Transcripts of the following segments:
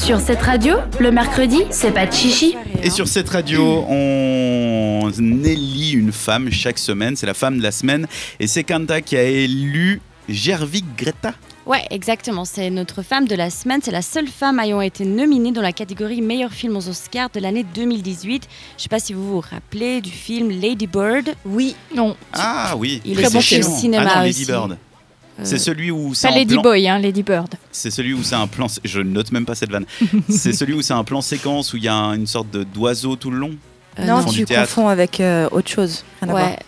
Sur cette radio, le mercredi, c'est pas de chichi. Et sur cette radio, on élit une femme chaque semaine. C'est la femme de la semaine. Et c'est Kanta qui a élu Gervig Greta. Ouais, exactement. C'est notre femme de la semaine. C'est la seule femme ayant été nominée dans la catégorie meilleur film aux Oscars de l'année 2018. Je sais pas si vous vous rappelez du film Lady Bird. Oui, Non, Ah oui, Il est bon film cinéma ah non, Lady aussi. Bird. Euh, C'est celui où c'est pas un Lady plan. Boy, hein, Lady Bird. C'est celui où c'est un plan. Je note même pas cette vanne. c'est celui où c'est un plan séquence où il y a un- une sorte de d'oiseau tout le long. Euh, non, tu confonds avec euh, autre chose. Rien Ouais.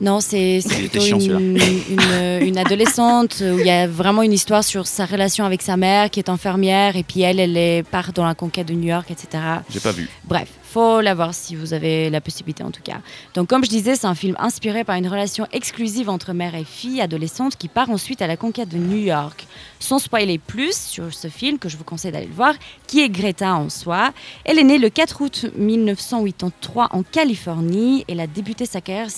Non, c'est plutôt chiant, une, une, une adolescente où il y a vraiment une histoire sur sa relation avec sa mère qui est infirmière et puis elle, elle est, part dans la conquête de New York, etc. J'ai pas vu. Bref, faut la voir si vous avez la possibilité en tout cas. Donc comme je disais, c'est un film inspiré par une relation exclusive entre mère et fille adolescente qui part ensuite à la conquête de New York. Sans spoiler plus sur ce film que je vous conseille d'aller le voir, qui est Greta en soi. Elle est née le 4 août 1983 en Californie. Elle a débuté sa carrière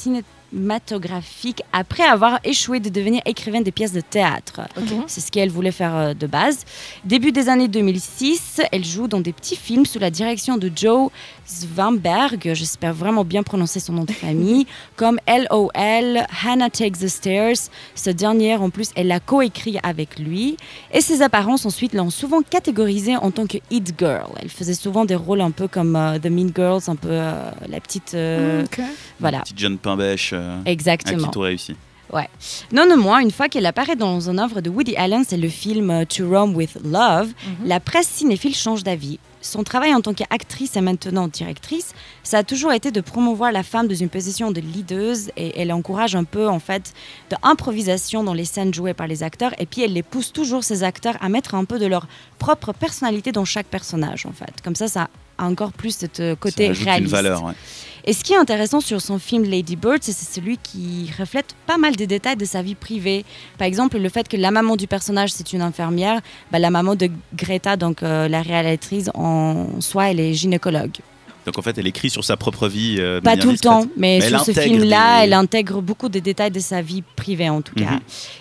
cinématographique après avoir échoué de devenir écrivaine des pièces de théâtre. C'est ce qu'elle voulait faire euh, de base. Début des années 2006, elle joue dans des petits films sous la direction de Joe Svamberg, j'espère vraiment bien prononcer son nom de famille, comme LOL, Hannah Takes the Stairs. Ce dernier, en plus, elle l'a coécrit avec lui. Et ses apparences ensuite l'ont souvent catégorisée en tant que It Girl. Elle faisait souvent des rôles un peu comme euh, The Mean Girls, un peu euh, la petite... Voilà, Petite jeune pain bêche euh, à exactement. qui tout réussi. Non, non, moins, une fois qu'elle apparaît dans une œuvre de Woody Allen, c'est le film euh, To Rome with Love, la presse cinéphile change d'avis. Son travail en tant qu'actrice et maintenant directrice, ça a toujours été de promouvoir la femme dans une position de leaduse et elle encourage un peu en fait de improvisation dans les scènes jouées par les acteurs et puis elle les pousse toujours ces acteurs à mettre un peu de leur propre personnalité dans chaque personnage en fait. Comme ça, ça a encore plus ce euh, côté Ça réaliste. une valeur. ouais. Et ce qui est intéressant sur son film Lady Bird, c'est c'est celui qui reflète pas mal des détails de sa vie privée. Par exemple, le fait que la maman du personnage, c'est une infirmière, bah, la maman de Greta, donc euh, la réalisatrice, en soi, elle est gynécologue. Donc en fait, elle écrit sur sa propre vie. euh, Pas tout le temps, mais, sur ce film-là, des- elle intègre beaucoup de détails de sa vie privée en tout cas. Mhm.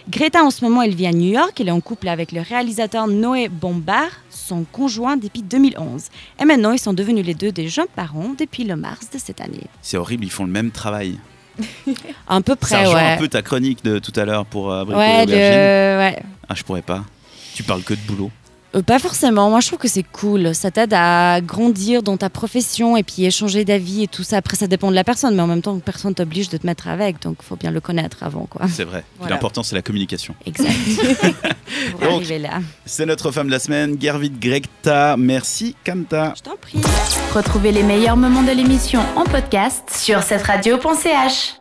Greta, en ce moment, elle vit à New York. Elle est en couple avec le réalisateur Noé Bombard, son conjoint depuis 2011. Et maintenant, ils sont devenus les deux des jeunes parents depuis le mars de cette année. C'est horrible, ils font le même travail. À peu Ça près, rejoint ouais. un peu ta chronique de tout à l'heure pour euh, Ouais, le- ouais. Ah, je pourrais pas. Tu parles que de boulot. Euh, pas forcément. Moi, je trouve que c'est cool. Ça t'aide à grandir dans ta profession et puis échanger d'avis et tout ça. Après, ça dépend de la personne, mais en même temps, personne t'oblige de te mettre avec. Donc, il faut bien le connaître avant, quoi. C'est vrai. Voilà. L'important, c'est la communication. Exact. Pour Donc- arriver là. C'est notre femme de la semaine, Gervit Gregta. Merci, Kanta. Je t'en prie. Retrouvez les meilleurs moments de l'émission en podcast sur cette radio.ch.